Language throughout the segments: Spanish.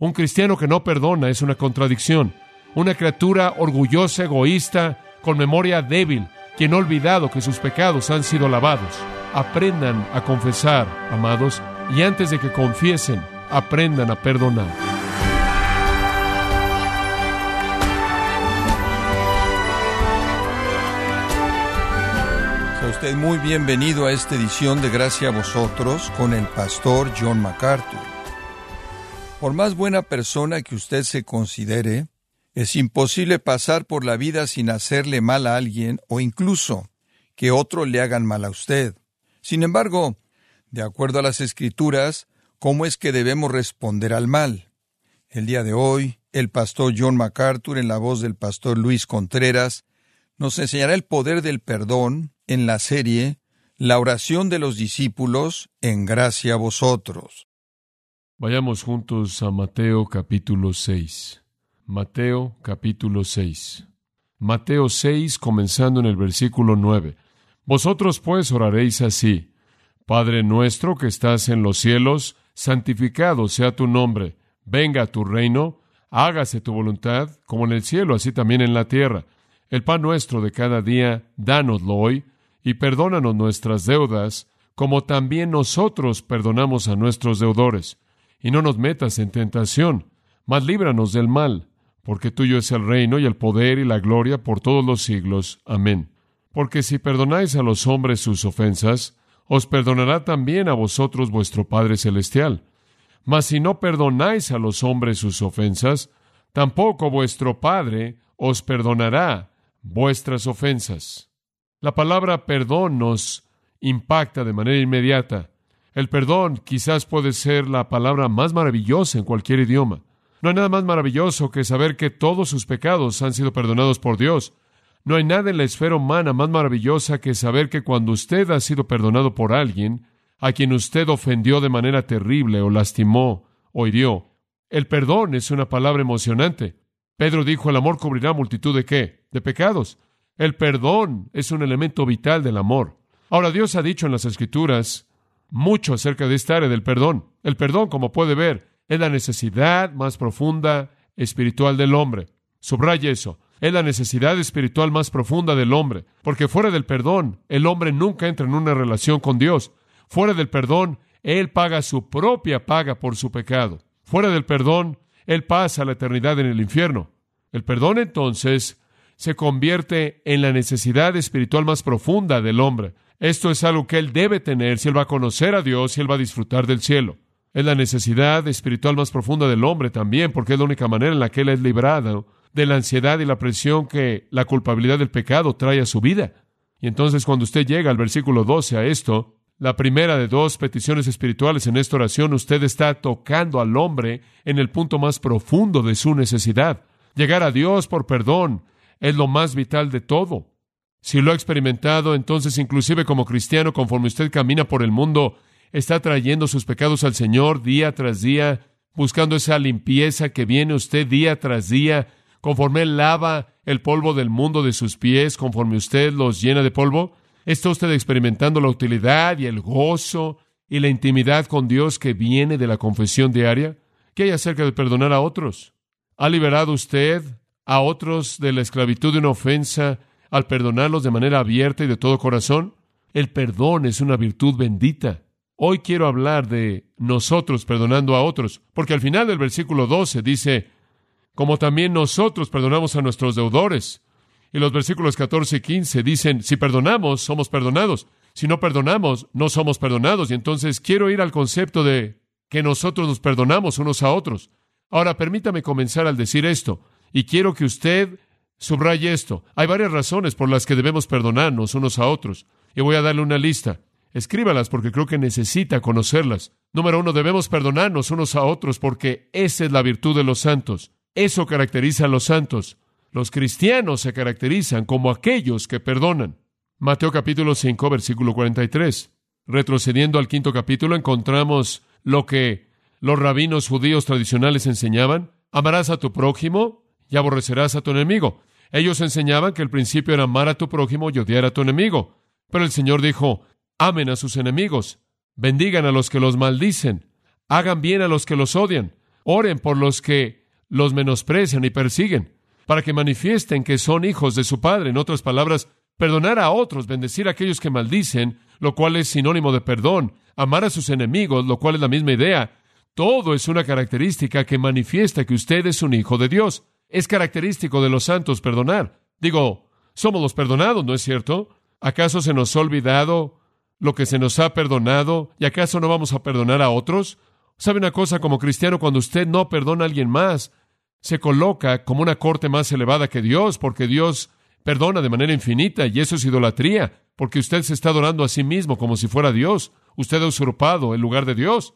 Un cristiano que no perdona es una contradicción. Una criatura orgullosa, egoísta, con memoria débil, quien ha olvidado que sus pecados han sido lavados. Aprendan a confesar, amados, y antes de que confiesen, aprendan a perdonar. Sea usted muy bienvenido a esta edición de Gracia a vosotros con el pastor John MacArthur. Por más buena persona que usted se considere, es imposible pasar por la vida sin hacerle mal a alguien o incluso que otro le hagan mal a usted. Sin embargo, de acuerdo a las escrituras, ¿cómo es que debemos responder al mal? El día de hoy, el pastor John MacArthur, en la voz del pastor Luis Contreras, nos enseñará el poder del perdón en la serie La oración de los discípulos en gracia a vosotros. Vayamos juntos a Mateo capítulo 6. Mateo capítulo 6. Mateo 6, comenzando en el versículo 9. Vosotros pues oraréis así. Padre nuestro que estás en los cielos, santificado sea tu nombre. Venga tu reino, hágase tu voluntad, como en el cielo, así también en la tierra. El pan nuestro de cada día, dánoslo hoy, y perdónanos nuestras deudas, como también nosotros perdonamos a nuestros deudores. Y no nos metas en tentación, mas líbranos del mal porque tuyo es el reino y el poder y la gloria por todos los siglos. Amén. Porque si perdonáis a los hombres sus ofensas, os perdonará también a vosotros vuestro Padre Celestial. Mas si no perdonáis a los hombres sus ofensas, tampoco vuestro Padre os perdonará vuestras ofensas. La palabra perdón nos impacta de manera inmediata. El perdón quizás puede ser la palabra más maravillosa en cualquier idioma. No hay nada más maravilloso que saber que todos sus pecados han sido perdonados por Dios. No hay nada en la esfera humana más maravillosa que saber que cuando usted ha sido perdonado por alguien, a quien usted ofendió de manera terrible o lastimó o hirió, el perdón es una palabra emocionante. Pedro dijo, el amor cubrirá multitud de qué? De pecados. El perdón es un elemento vital del amor. Ahora Dios ha dicho en las Escrituras mucho acerca de esta área del perdón. El perdón, como puede ver, es la necesidad más profunda espiritual del hombre. Subraya eso. Es la necesidad espiritual más profunda del hombre, porque fuera del perdón, el hombre nunca entra en una relación con Dios. Fuera del perdón, él paga su propia paga por su pecado. Fuera del perdón, él pasa la eternidad en el infierno. El perdón entonces se convierte en la necesidad espiritual más profunda del hombre. Esto es algo que él debe tener si él va a conocer a Dios y él va a disfrutar del cielo. Es la necesidad espiritual más profunda del hombre también, porque es la única manera en la que él es librado de la ansiedad y la presión que la culpabilidad del pecado trae a su vida. Y entonces cuando usted llega al versículo 12 a esto, la primera de dos peticiones espirituales en esta oración, usted está tocando al hombre en el punto más profundo de su necesidad. Llegar a Dios por perdón es lo más vital de todo. Si lo ha experimentado, entonces inclusive como cristiano, conforme usted camina por el mundo, está trayendo sus pecados al Señor día tras día, buscando esa limpieza que viene usted día tras día, conforme Él lava el polvo del mundo de sus pies, conforme usted los llena de polvo? ¿Está usted experimentando la utilidad y el gozo y la intimidad con Dios que viene de la confesión diaria? ¿Qué hay acerca de perdonar a otros? ¿Ha liberado usted a otros de la esclavitud de una ofensa al perdonarlos de manera abierta y de todo corazón? El perdón es una virtud bendita. Hoy quiero hablar de nosotros perdonando a otros, porque al final del versículo 12 dice, como también nosotros perdonamos a nuestros deudores. Y los versículos 14 y 15 dicen, si perdonamos, somos perdonados. Si no perdonamos, no somos perdonados. Y entonces quiero ir al concepto de que nosotros nos perdonamos unos a otros. Ahora, permítame comenzar al decir esto, y quiero que usted subraye esto. Hay varias razones por las que debemos perdonarnos unos a otros, y voy a darle una lista. Escríbalas porque creo que necesita conocerlas. Número uno, debemos perdonarnos unos a otros porque esa es la virtud de los santos. Eso caracteriza a los santos. Los cristianos se caracterizan como aquellos que perdonan. Mateo capítulo 5, versículo 43. Retrocediendo al quinto capítulo, encontramos lo que los rabinos judíos tradicionales enseñaban. Amarás a tu prójimo y aborrecerás a tu enemigo. Ellos enseñaban que el principio era amar a tu prójimo y odiar a tu enemigo. Pero el Señor dijo, Amen a sus enemigos, bendigan a los que los maldicen, hagan bien a los que los odian, Oren por los que los menosprecian y persiguen, para que manifiesten que son hijos de su Padre. En otras palabras, perdonar a otros, bendecir a aquellos que maldicen, lo cual es sinónimo de perdón, amar a sus enemigos, lo cual es la misma idea. Todo es una característica que manifiesta que usted es un hijo de Dios. Es característico de los santos perdonar. Digo, somos los perdonados, ¿no es cierto? ¿Acaso se nos ha olvidado lo que se nos ha perdonado? ¿Y acaso no vamos a perdonar a otros? ¿Sabe una cosa como cristiano cuando usted no perdona a alguien más? Se coloca como una corte más elevada que Dios, porque Dios perdona de manera infinita y eso es idolatría, porque usted se está adorando a sí mismo como si fuera Dios. Usted ha usurpado el lugar de Dios.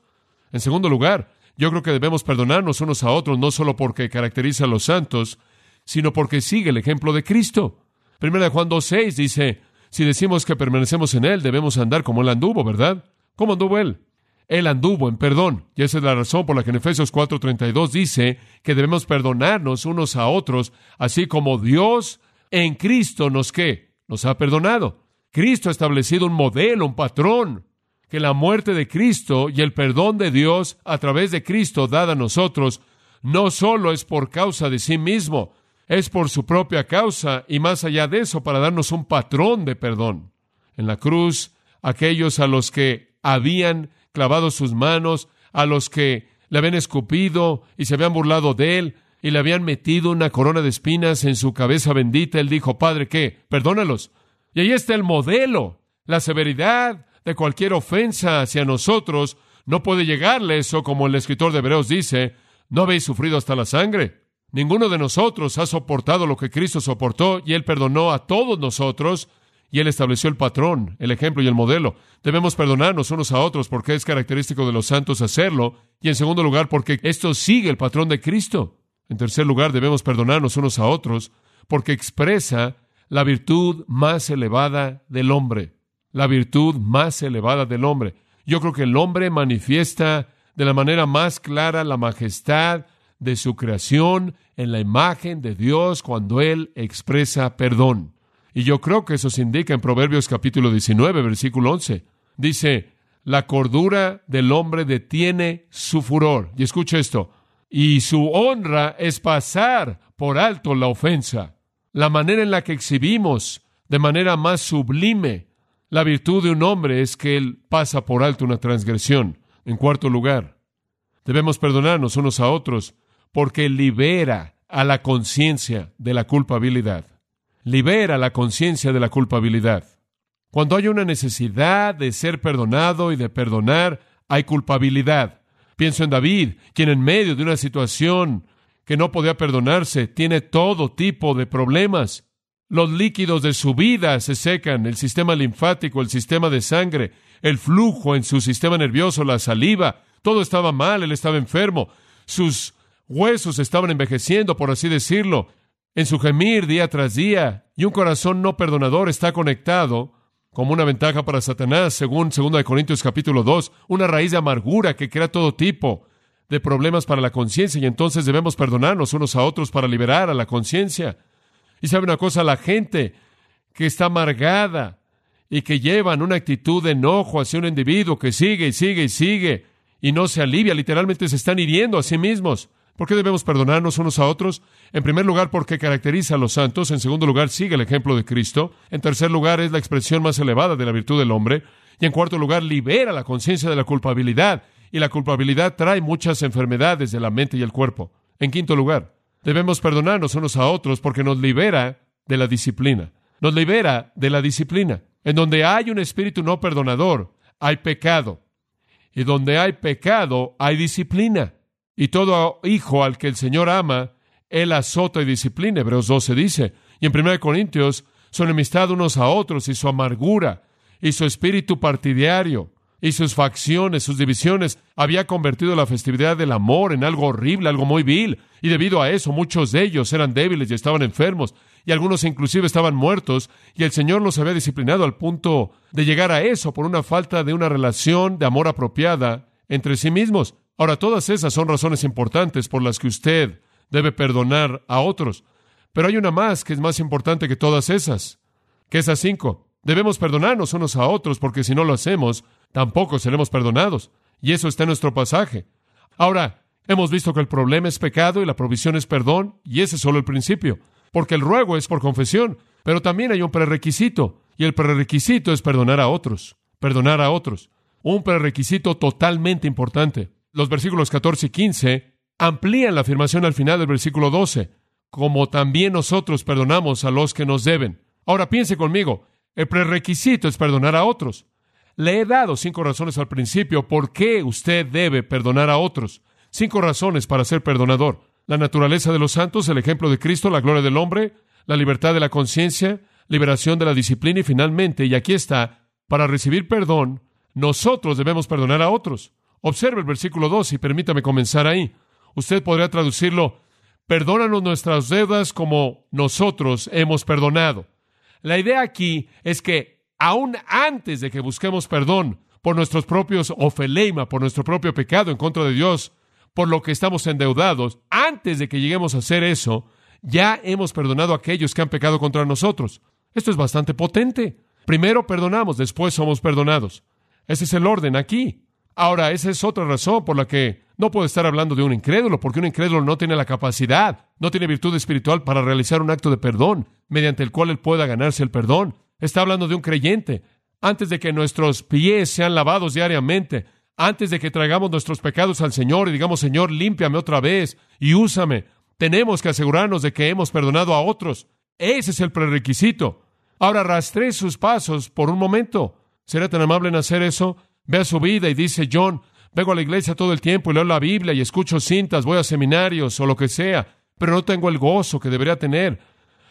En segundo lugar, yo creo que debemos perdonarnos unos a otros no solo porque caracteriza a los santos, sino porque sigue el ejemplo de Cristo. Primera de Juan 2.6 dice, si decimos que permanecemos en Él, debemos andar como Él anduvo, ¿verdad? ¿Cómo anduvo Él? Él anduvo en perdón. Y esa es la razón por la que en Efesios 4:32 dice que debemos perdonarnos unos a otros, así como Dios en Cristo nos que nos ha perdonado. Cristo ha establecido un modelo, un patrón, que la muerte de Cristo y el perdón de Dios a través de Cristo dada a nosotros no solo es por causa de sí mismo, es por su propia causa y más allá de eso para darnos un patrón de perdón. En la cruz, aquellos a los que habían clavado sus manos, a los que le habían escupido y se habían burlado de él y le habían metido una corona de espinas en su cabeza bendita, él dijo, Padre, ¿qué? Perdónalos. Y ahí está el modelo. La severidad de cualquier ofensa hacia nosotros no puede llegarle eso, como el escritor de Hebreos dice, no habéis sufrido hasta la sangre. Ninguno de nosotros ha soportado lo que Cristo soportó y Él perdonó a todos nosotros y Él estableció el patrón, el ejemplo y el modelo. Debemos perdonarnos unos a otros porque es característico de los santos hacerlo y en segundo lugar porque esto sigue el patrón de Cristo. En tercer lugar debemos perdonarnos unos a otros porque expresa la virtud más elevada del hombre. La virtud más elevada del hombre. Yo creo que el hombre manifiesta de la manera más clara la majestad de su creación en la imagen de Dios cuando Él expresa perdón. Y yo creo que eso se indica en Proverbios capítulo 19, versículo 11. Dice, la cordura del hombre detiene su furor. Y escucha esto, y su honra es pasar por alto la ofensa. La manera en la que exhibimos de manera más sublime la virtud de un hombre es que él pasa por alto una transgresión. En cuarto lugar, debemos perdonarnos unos a otros porque libera a la conciencia de la culpabilidad. Libera la conciencia de la culpabilidad. Cuando hay una necesidad de ser perdonado y de perdonar, hay culpabilidad. Pienso en David, quien en medio de una situación que no podía perdonarse, tiene todo tipo de problemas. Los líquidos de su vida se secan, el sistema linfático, el sistema de sangre, el flujo en su sistema nervioso, la saliva, todo estaba mal, él estaba enfermo. Sus huesos estaban envejeciendo, por así decirlo, en su gemir día tras día, y un corazón no perdonador está conectado como una ventaja para Satanás, según 2 Corintios capítulo 2, una raíz de amargura que crea todo tipo de problemas para la conciencia, y entonces debemos perdonarnos unos a otros para liberar a la conciencia. Y sabe una cosa, la gente que está amargada y que llevan una actitud de enojo hacia un individuo que sigue y sigue y sigue y no se alivia, literalmente se están hiriendo a sí mismos. ¿Por qué debemos perdonarnos unos a otros? En primer lugar, porque caracteriza a los santos. En segundo lugar, sigue el ejemplo de Cristo. En tercer lugar, es la expresión más elevada de la virtud del hombre. Y en cuarto lugar, libera la conciencia de la culpabilidad. Y la culpabilidad trae muchas enfermedades de la mente y el cuerpo. En quinto lugar, debemos perdonarnos unos a otros porque nos libera de la disciplina. Nos libera de la disciplina. En donde hay un espíritu no perdonador, hay pecado. Y donde hay pecado, hay disciplina. Y todo hijo al que el Señor ama, Él azota y disciplina. Hebreos 12 dice. Y en 1 Corintios, su enemistad unos a otros y su amargura y su espíritu partidario y sus facciones, sus divisiones, había convertido la festividad del amor en algo horrible, algo muy vil. Y debido a eso, muchos de ellos eran débiles y estaban enfermos, y algunos inclusive estaban muertos, y el Señor los había disciplinado al punto de llegar a eso por una falta de una relación de amor apropiada entre sí mismos. Ahora, todas esas son razones importantes por las que usted debe perdonar a otros. Pero hay una más que es más importante que todas esas, que esas cinco. Debemos perdonarnos unos a otros porque si no lo hacemos, tampoco seremos perdonados. Y eso está en nuestro pasaje. Ahora, Hemos visto que el problema es pecado y la provisión es perdón, y ese es solo el principio, porque el ruego es por confesión, pero también hay un prerequisito, y el prerequisito es perdonar a otros, perdonar a otros. Un prerequisito totalmente importante. Los versículos 14 y 15 amplían la afirmación al final del versículo 12, como también nosotros perdonamos a los que nos deben. Ahora piense conmigo, el prerequisito es perdonar a otros. Le he dado cinco razones al principio por qué usted debe perdonar a otros. Cinco razones para ser perdonador. La naturaleza de los santos, el ejemplo de Cristo, la gloria del hombre, la libertad de la conciencia, liberación de la disciplina y finalmente, y aquí está, para recibir perdón, nosotros debemos perdonar a otros. Observe el versículo 2 y permítame comenzar ahí. Usted podría traducirlo, perdónanos nuestras deudas como nosotros hemos perdonado. La idea aquí es que aún antes de que busquemos perdón por nuestros propios ofeleima, por nuestro propio pecado en contra de Dios, por lo que estamos endeudados, antes de que lleguemos a hacer eso, ya hemos perdonado a aquellos que han pecado contra nosotros. Esto es bastante potente. Primero perdonamos, después somos perdonados. Ese es el orden aquí. Ahora, esa es otra razón por la que no puedo estar hablando de un incrédulo, porque un incrédulo no tiene la capacidad, no tiene virtud espiritual para realizar un acto de perdón, mediante el cual él pueda ganarse el perdón. Está hablando de un creyente. Antes de que nuestros pies sean lavados diariamente, antes de que traigamos nuestros pecados al Señor y digamos, Señor, límpiame otra vez y úsame, tenemos que asegurarnos de que hemos perdonado a otros. Ese es el prerequisito. Ahora rastré sus pasos por un momento. ¿Será tan amable en hacer eso? Ve a su vida y dice, John, vengo a la iglesia todo el tiempo y leo la Biblia y escucho cintas, voy a seminarios o lo que sea, pero no tengo el gozo que debería tener.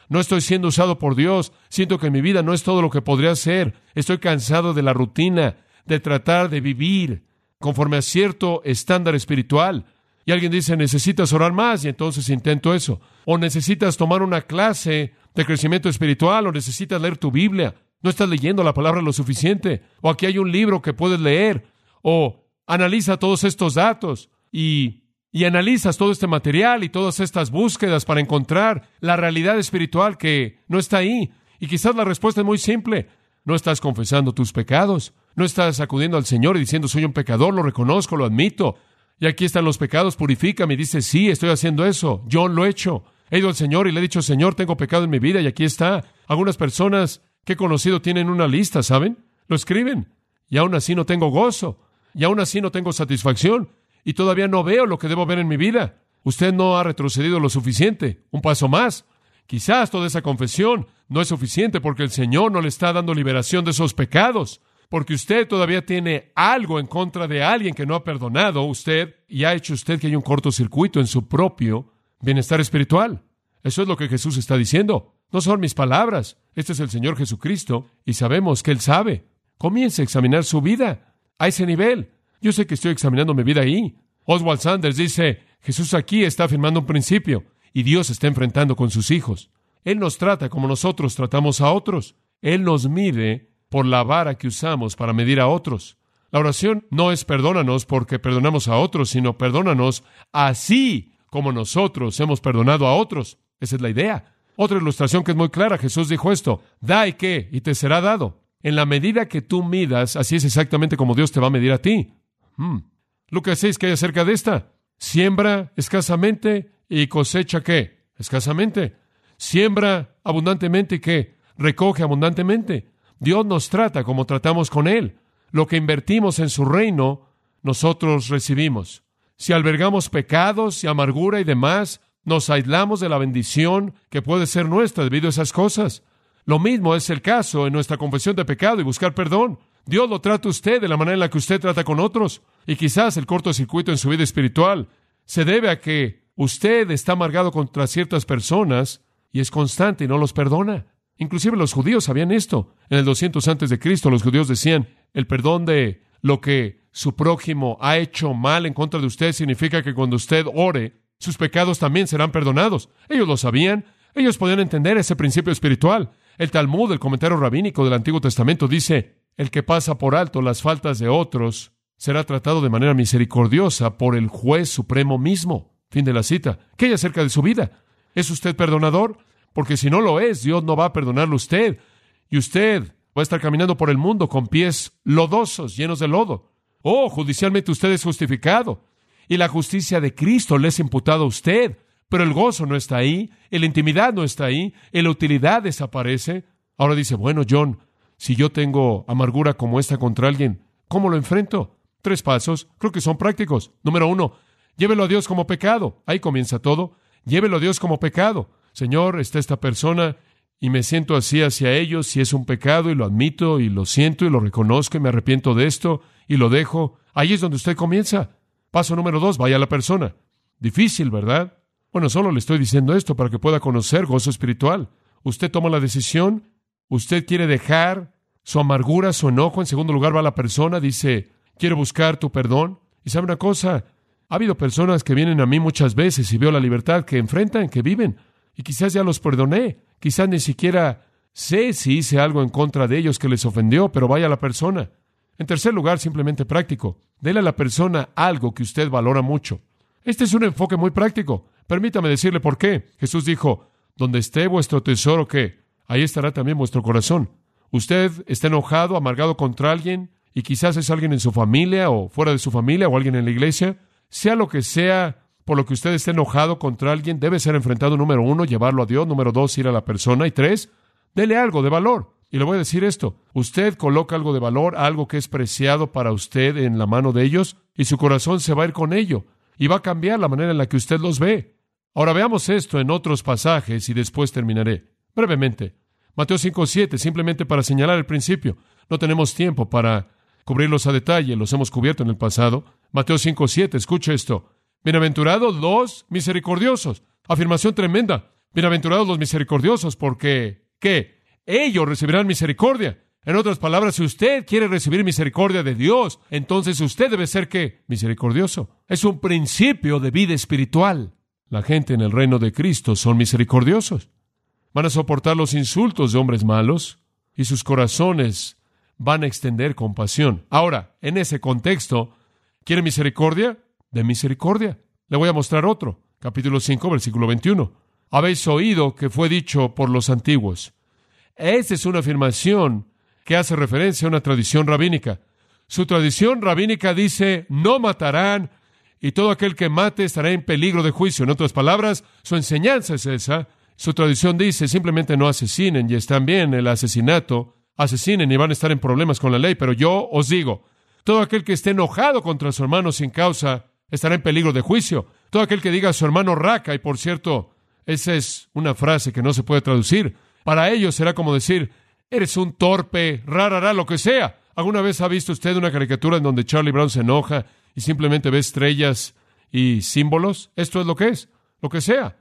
No estoy siendo usado por Dios. Siento que mi vida no es todo lo que podría ser. Estoy cansado de la rutina, de tratar de vivir conforme a cierto estándar espiritual. Y alguien dice, necesitas orar más y entonces intento eso. O necesitas tomar una clase de crecimiento espiritual o necesitas leer tu Biblia. No estás leyendo la palabra lo suficiente. O aquí hay un libro que puedes leer. O analiza todos estos datos y, y analizas todo este material y todas estas búsquedas para encontrar la realidad espiritual que no está ahí. Y quizás la respuesta es muy simple. No estás confesando tus pecados. No estás acudiendo al Señor y diciendo soy un pecador, lo reconozco, lo admito. Y aquí están los pecados, purifícame. Y dice, sí, estoy haciendo eso. Yo lo he hecho. He ido al Señor y le he dicho, Señor, tengo pecado en mi vida y aquí está. Algunas personas que he conocido tienen una lista, ¿saben? Lo escriben. Y aún así no tengo gozo. Y aún así no tengo satisfacción. Y todavía no veo lo que debo ver en mi vida. Usted no ha retrocedido lo suficiente. Un paso más. Quizás toda esa confesión no es suficiente porque el Señor no le está dando liberación de esos pecados. Porque usted todavía tiene algo en contra de alguien que no ha perdonado usted y ha hecho usted que haya un cortocircuito en su propio bienestar espiritual. Eso es lo que Jesús está diciendo. No son mis palabras. Este es el Señor Jesucristo y sabemos que Él sabe. Comience a examinar su vida a ese nivel. Yo sé que estoy examinando mi vida ahí. Oswald Sanders dice, Jesús aquí está afirmando un principio y Dios está enfrentando con sus hijos. Él nos trata como nosotros tratamos a otros. Él nos mide por la vara que usamos para medir a otros. La oración no es perdónanos porque perdonamos a otros, sino perdónanos así como nosotros hemos perdonado a otros. Esa es la idea. Otra ilustración que es muy clara, Jesús dijo esto, da y qué, y te será dado. En la medida que tú midas, así es exactamente como Dios te va a medir a ti. Hmm. Lucas 6, ¿qué hay acerca de esta? Siembra escasamente y cosecha qué? Escasamente. Siembra abundantemente y qué? Recoge abundantemente. Dios nos trata como tratamos con Él. Lo que invertimos en su reino, nosotros recibimos. Si albergamos pecados y amargura y demás, nos aislamos de la bendición que puede ser nuestra debido a esas cosas. Lo mismo es el caso en nuestra confesión de pecado y buscar perdón. Dios lo trata usted de la manera en la que usted trata con otros. Y quizás el cortocircuito en su vida espiritual se debe a que usted está amargado contra ciertas personas y es constante y no los perdona. Inclusive los judíos sabían esto. En el 200 antes de Cristo los judíos decían, el perdón de lo que su prójimo ha hecho mal en contra de usted significa que cuando usted ore, sus pecados también serán perdonados. Ellos lo sabían, ellos podían entender ese principio espiritual. El Talmud, el comentario rabínico del Antiguo Testamento, dice, el que pasa por alto las faltas de otros será tratado de manera misericordiosa por el juez supremo mismo. Fin de la cita. ¿Qué hay acerca de su vida? ¿Es usted perdonador? Porque si no lo es, Dios no va a perdonarlo a usted. Y usted va a estar caminando por el mundo con pies lodosos, llenos de lodo. Oh, judicialmente usted es justificado. y la justicia de Cristo le es imputado a usted. Pero el gozo no está ahí, la intimidad no está ahí, la utilidad desaparece. Ahora dice, bueno, John, si yo tengo amargura como esta contra alguien, ¿cómo lo enfrento? Tres pasos, creo que son prácticos. Número uno, llévelo a Dios como pecado. Ahí comienza todo. Llévelo a Dios como pecado. Señor, está esta persona y me siento así hacia ellos, si es un pecado y lo admito y lo siento y lo reconozco y me arrepiento de esto y lo dejo. Ahí es donde usted comienza. Paso número dos, vaya a la persona. Difícil, ¿verdad? Bueno, solo le estoy diciendo esto para que pueda conocer gozo espiritual. Usted toma la decisión, usted quiere dejar su amargura, su enojo, en segundo lugar va la persona, dice, quiero buscar tu perdón. Y sabe una cosa, ha habido personas que vienen a mí muchas veces y veo la libertad que enfrentan, que viven, y quizás ya los perdoné, quizás ni siquiera sé si hice algo en contra de ellos que les ofendió, pero vaya la persona. En tercer lugar, simplemente práctico. Dele a la persona algo que usted valora mucho. Este es un enfoque muy práctico. Permítame decirle por qué. Jesús dijo, donde esté vuestro tesoro, ¿qué? Ahí estará también vuestro corazón. Usted está enojado, amargado contra alguien, y quizás es alguien en su familia o fuera de su familia o alguien en la iglesia. Sea lo que sea por lo que usted esté enojado contra alguien, debe ser enfrentado, número uno, llevarlo a Dios, número dos, ir a la persona, y tres, dele algo de valor. Y le voy a decir esto, usted coloca algo de valor, algo que es preciado para usted en la mano de ellos, y su corazón se va a ir con ello, y va a cambiar la manera en la que usted los ve. Ahora veamos esto en otros pasajes y después terminaré. Brevemente. Mateo 5.7, simplemente para señalar el principio. No tenemos tiempo para cubrirlos a detalle, los hemos cubierto en el pasado. Mateo 5.7, escuche esto. Bienaventurados los misericordiosos. Afirmación tremenda. Bienaventurados los misericordiosos porque, ¿qué? ellos recibirán misericordia. En otras palabras, si usted quiere recibir misericordia de Dios, entonces usted debe ser qué? Misericordioso. Es un principio de vida espiritual. La gente en el reino de Cristo son misericordiosos. Van a soportar los insultos de hombres malos y sus corazones van a extender compasión. Ahora, en ese contexto, ¿quiere misericordia? De misericordia. Le voy a mostrar otro. Capítulo 5, versículo 21. Habéis oído que fue dicho por los antiguos esta es una afirmación que hace referencia a una tradición rabínica. Su tradición rabínica dice, no matarán y todo aquel que mate estará en peligro de juicio. En otras palabras, su enseñanza es esa. Su tradición dice, simplemente no asesinen y están bien el asesinato, asesinen y van a estar en problemas con la ley. Pero yo os digo, todo aquel que esté enojado contra su hermano sin causa estará en peligro de juicio. Todo aquel que diga a su hermano raca, y por cierto, esa es una frase que no se puede traducir, para ellos será como decir, eres un torpe, rarará, lo que sea. ¿Alguna vez ha visto usted una caricatura en donde Charlie Brown se enoja y simplemente ve estrellas y símbolos? Esto es lo que es, lo que sea.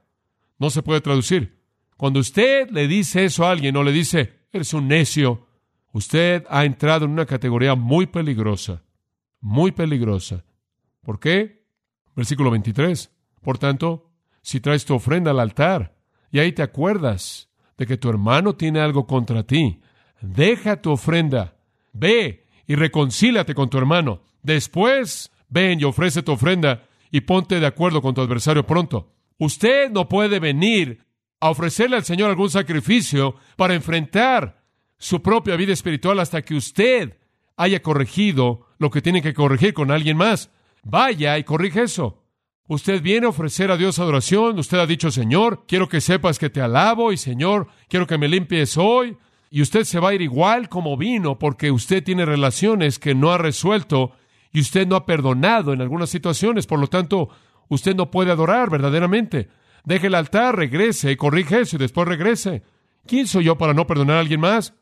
No se puede traducir. Cuando usted le dice eso a alguien o le dice, eres un necio, usted ha entrado en una categoría muy peligrosa, muy peligrosa. ¿Por qué? Versículo 23. Por tanto, si traes tu ofrenda al altar y ahí te acuerdas de que tu hermano tiene algo contra ti, deja tu ofrenda, ve y reconcílate con tu hermano. Después, ven y ofrece tu ofrenda y ponte de acuerdo con tu adversario pronto. Usted no puede venir a ofrecerle al Señor algún sacrificio para enfrentar su propia vida espiritual hasta que usted haya corregido lo que tiene que corregir con alguien más. Vaya y corrige eso. Usted viene a ofrecer a Dios adoración. Usted ha dicho, Señor, quiero que sepas que te alabo y Señor, quiero que me limpies hoy. Y usted se va a ir igual como vino porque usted tiene relaciones que no ha resuelto y usted no ha perdonado en algunas situaciones. Por lo tanto, usted no puede adorar verdaderamente. Deje el altar, regrese y corrige eso y después regrese. ¿Quién soy yo para no perdonar a alguien más?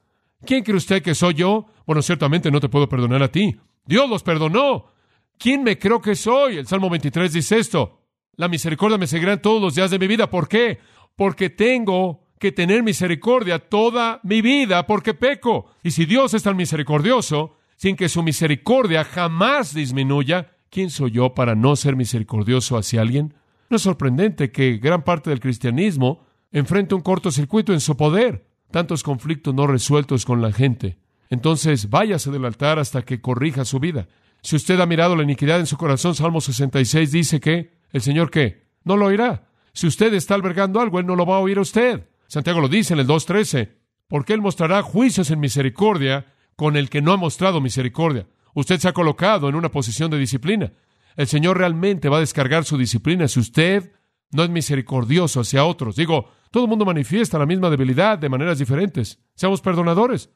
¿Quién cree usted que soy yo? Bueno, ciertamente no te puedo perdonar a ti. Dios los perdonó. ¿Quién me creo que soy? El Salmo 23 dice esto. La misericordia me seguirá todos los días de mi vida. ¿Por qué? Porque tengo que tener misericordia toda mi vida porque peco. Y si Dios es tan misericordioso, sin que su misericordia jamás disminuya, ¿quién soy yo para no ser misericordioso hacia alguien? No es sorprendente que gran parte del cristianismo enfrente un cortocircuito en su poder, tantos conflictos no resueltos con la gente. Entonces váyase del altar hasta que corrija su vida. Si usted ha mirado la iniquidad en su corazón, Salmo 66 dice que el Señor qué? No lo oirá. Si usted está albergando algo, Él no lo va a oír a usted. Santiago lo dice en el 2.13, porque Él mostrará juicios en misericordia con el que no ha mostrado misericordia. Usted se ha colocado en una posición de disciplina. el Señor realmente va a descargar su disciplina si usted no es misericordioso hacia otros. Digo, todo el mundo manifiesta la misma debilidad de maneras diferentes. Seamos perdonadores.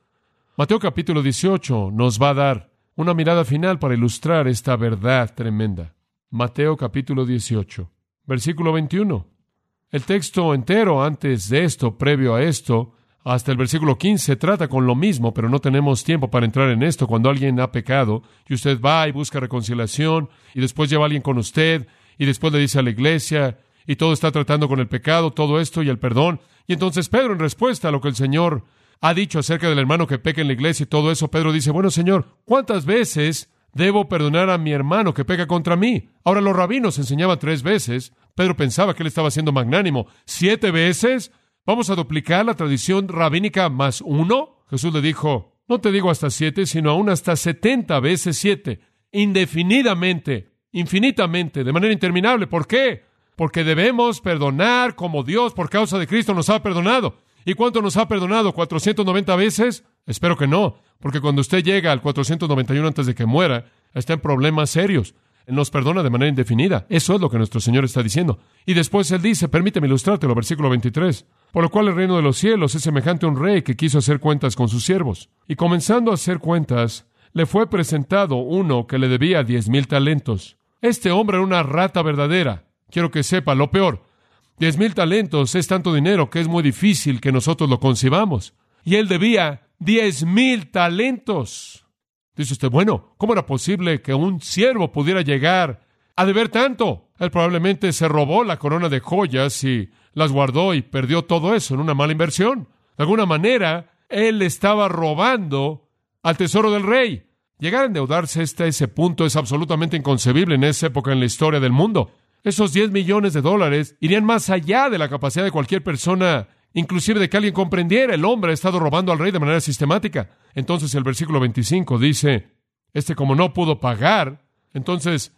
Mateo capítulo 18 nos va a dar una mirada final para ilustrar esta verdad tremenda. Mateo capítulo 18, versículo 21. El texto entero antes de esto, previo a esto, hasta el versículo 15 trata con lo mismo, pero no tenemos tiempo para entrar en esto. Cuando alguien ha pecado y usted va y busca reconciliación y después lleva a alguien con usted y después le dice a la iglesia y todo está tratando con el pecado, todo esto y el perdón. Y entonces Pedro, en respuesta a lo que el Señor ha dicho acerca del hermano que peca en la iglesia y todo eso, Pedro dice, bueno Señor, ¿cuántas veces debo perdonar a mi hermano que peca contra mí? Ahora los rabinos enseñaban tres veces. Pedro pensaba que él estaba siendo magnánimo. ¿Siete veces? ¿Vamos a duplicar la tradición rabínica más uno? Jesús le dijo, no te digo hasta siete, sino aún hasta setenta veces siete, indefinidamente, infinitamente, de manera interminable. ¿Por qué? Porque debemos perdonar como Dios por causa de Cristo nos ha perdonado. ¿Y cuánto nos ha perdonado? ¿490 veces? Espero que no, porque cuando usted llega al 491 antes de que muera, está en problemas serios nos perdona de manera indefinida. Eso es lo que nuestro Señor está diciendo. Y después Él dice, permíteme ilustrártelo, versículo 23, por lo cual el reino de los cielos es semejante a un rey que quiso hacer cuentas con sus siervos. Y comenzando a hacer cuentas, le fue presentado uno que le debía diez mil talentos. Este hombre era una rata verdadera. Quiero que sepa lo peor. Diez mil talentos es tanto dinero que es muy difícil que nosotros lo concibamos. Y él debía diez mil talentos. Dice usted, bueno, ¿cómo era posible que un siervo pudiera llegar a deber tanto? Él probablemente se robó la corona de joyas y las guardó y perdió todo eso en una mala inversión. De alguna manera, él estaba robando al tesoro del rey. Llegar a endeudarse hasta ese punto es absolutamente inconcebible en esa época en la historia del mundo. Esos 10 millones de dólares irían más allá de la capacidad de cualquier persona inclusive de que alguien comprendiera, el hombre ha estado robando al rey de manera sistemática. Entonces el versículo 25 dice, este como no pudo pagar, entonces,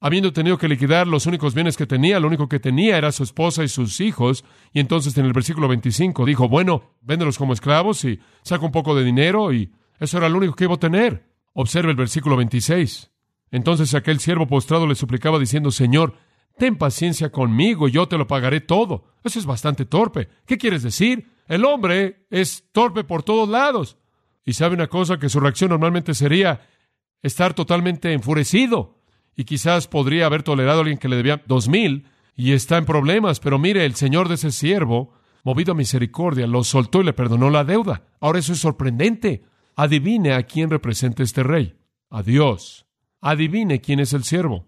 habiendo tenido que liquidar los únicos bienes que tenía, lo único que tenía era su esposa y sus hijos, y entonces en el versículo 25 dijo, bueno, véndelos como esclavos y saca un poco de dinero, y eso era lo único que iba a tener. Observe el versículo 26. Entonces aquel siervo postrado le suplicaba diciendo, Señor, ten paciencia conmigo y yo te lo pagaré todo. Eso es bastante torpe. ¿Qué quieres decir? El hombre es torpe por todos lados. Y sabe una cosa que su reacción normalmente sería estar totalmente enfurecido. Y quizás podría haber tolerado a alguien que le debía dos mil y está en problemas. Pero mire, el señor de ese siervo, movido a misericordia, lo soltó y le perdonó la deuda. Ahora eso es sorprendente. Adivine a quién representa este rey. A Dios. Adivine quién es el siervo.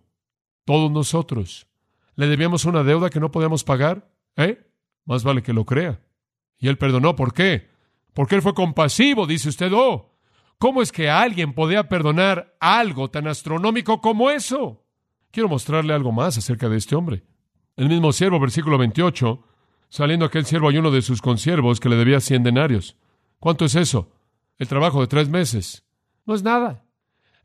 Todos nosotros. ¿Le debíamos una deuda que no podíamos pagar? ¿Eh? Más vale que lo crea. Y él perdonó. ¿Por qué? Porque él fue compasivo, dice usted. Oh, ¿cómo es que alguien podía perdonar algo tan astronómico como eso? Quiero mostrarle algo más acerca de este hombre. El mismo siervo, versículo 28, saliendo aquel siervo hay uno de sus consiervos que le debía cien denarios. ¿Cuánto es eso? El trabajo de tres meses. No es nada.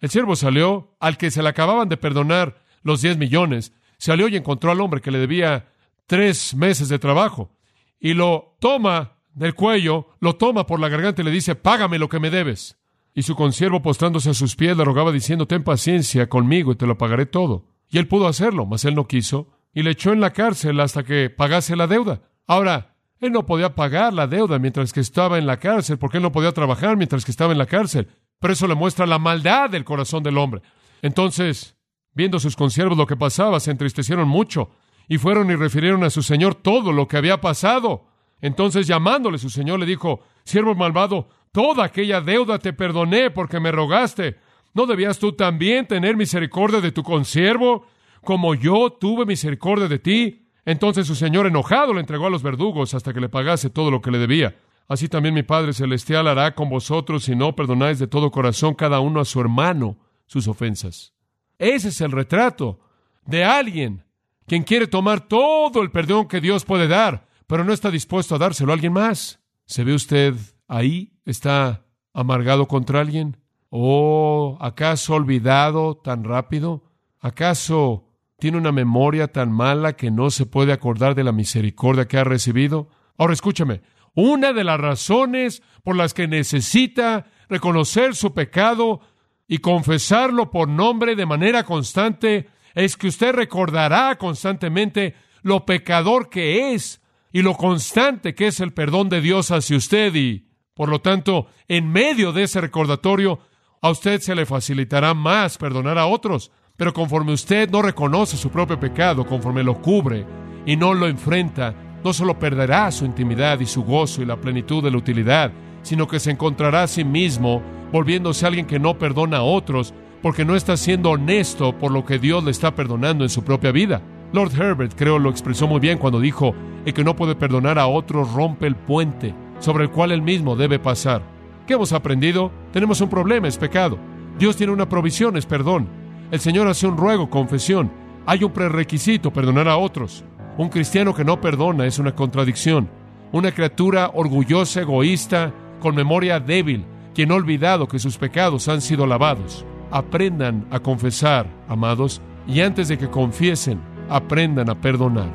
El siervo salió al que se le acababan de perdonar los diez millones salió y encontró al hombre que le debía tres meses de trabajo y lo toma del cuello, lo toma por la garganta y le dice, págame lo que me debes. Y su consiervo postrándose a sus pies le rogaba diciendo, ten paciencia conmigo y te lo pagaré todo. Y él pudo hacerlo, mas él no quiso, y le echó en la cárcel hasta que pagase la deuda. Ahora, él no podía pagar la deuda mientras que estaba en la cárcel, porque él no podía trabajar mientras que estaba en la cárcel. Pero eso le muestra la maldad del corazón del hombre. Entonces, Viendo sus consiervos lo que pasaba, se entristecieron mucho y fueron y refirieron a su señor todo lo que había pasado. Entonces llamándole su señor le dijo, siervo malvado, toda aquella deuda te perdoné porque me rogaste. ¿No debías tú también tener misericordia de tu consiervo como yo tuve misericordia de ti? Entonces su señor enojado le entregó a los verdugos hasta que le pagase todo lo que le debía. Así también mi Padre Celestial hará con vosotros si no perdonáis de todo corazón cada uno a su hermano sus ofensas. Ese es el retrato de alguien quien quiere tomar todo el perdón que Dios puede dar, pero no está dispuesto a dárselo a alguien más. ¿Se ve usted ahí? ¿Está amargado contra alguien? ¿O acaso olvidado tan rápido? ¿Acaso tiene una memoria tan mala que no se puede acordar de la misericordia que ha recibido? Ahora escúchame, una de las razones por las que necesita reconocer su pecado y confesarlo por nombre de manera constante es que usted recordará constantemente lo pecador que es y lo constante que es el perdón de Dios hacia usted y, por lo tanto, en medio de ese recordatorio, a usted se le facilitará más perdonar a otros. Pero conforme usted no reconoce su propio pecado, conforme lo cubre y no lo enfrenta, no solo perderá su intimidad y su gozo y la plenitud de la utilidad, sino que se encontrará a sí mismo volviéndose alguien que no perdona a otros porque no está siendo honesto por lo que Dios le está perdonando en su propia vida. Lord Herbert creo lo expresó muy bien cuando dijo, el que no puede perdonar a otros rompe el puente sobre el cual él mismo debe pasar. ¿Qué hemos aprendido? Tenemos un problema, es pecado. Dios tiene una provisión, es perdón. El Señor hace un ruego, confesión. Hay un prerequisito, perdonar a otros. Un cristiano que no perdona es una contradicción. Una criatura orgullosa, egoísta, con memoria débil, quien ha olvidado que sus pecados han sido lavados. Aprendan a confesar, amados, y antes de que confiesen, aprendan a perdonar.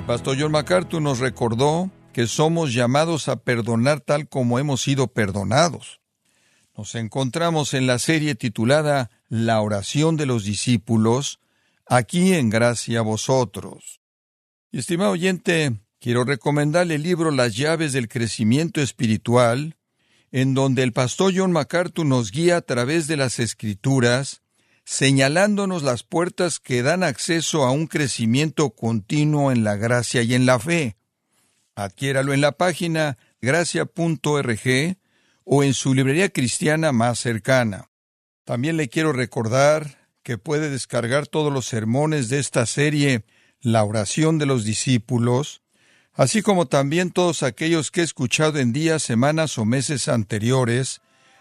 El pastor John MacArthur nos recordó que somos llamados a perdonar tal como hemos sido perdonados. Nos encontramos en la serie titulada La oración de los discípulos, aquí en gracia a vosotros. Estimado oyente, quiero recomendarle el libro Las llaves del crecimiento espiritual, en donde el pastor John MacArthur nos guía a través de las escrituras, señalándonos las puertas que dan acceso a un crecimiento continuo en la gracia y en la fe. Adquiéralo en la página gracia.org o en su librería cristiana más cercana. También le quiero recordar que puede descargar todos los sermones de esta serie La oración de los discípulos, así como también todos aquellos que he escuchado en días, semanas o meses anteriores,